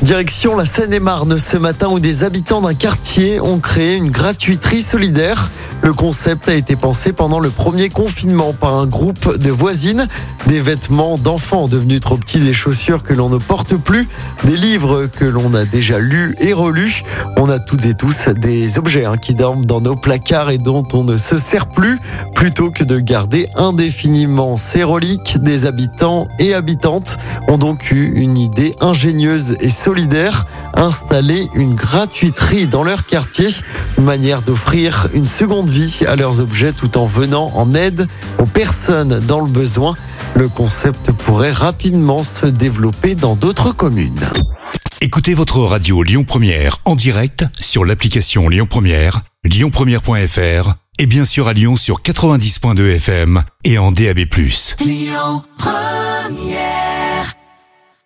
Direction la Seine-et-Marne ce matin où des habitants d'un quartier ont créé une gratuiterie solidaire. Le concept a été pensé pendant le premier confinement par un groupe de voisines. Des vêtements d'enfants devenus trop petits, des chaussures que l'on ne porte plus, des livres que l'on a déjà lus et relus. On a toutes et tous des objets hein, qui dorment dans nos placards et dont on ne se sert plus plutôt que de garder indéfiniment ces reliques. Des habitants et habitantes ont donc eu une idée ingénieuse et solidaire, installer une gratuiterie dans leur quartier, une manière d'offrir une seconde vie à leurs objets tout en venant en aide aux personnes dans le besoin. Le concept pourrait rapidement se développer dans d'autres communes. Écoutez votre radio Lyon Première en direct sur l'application Lyon Première, lyonpremière.fr et bien sûr à Lyon sur 90.2 FM et en DAB+.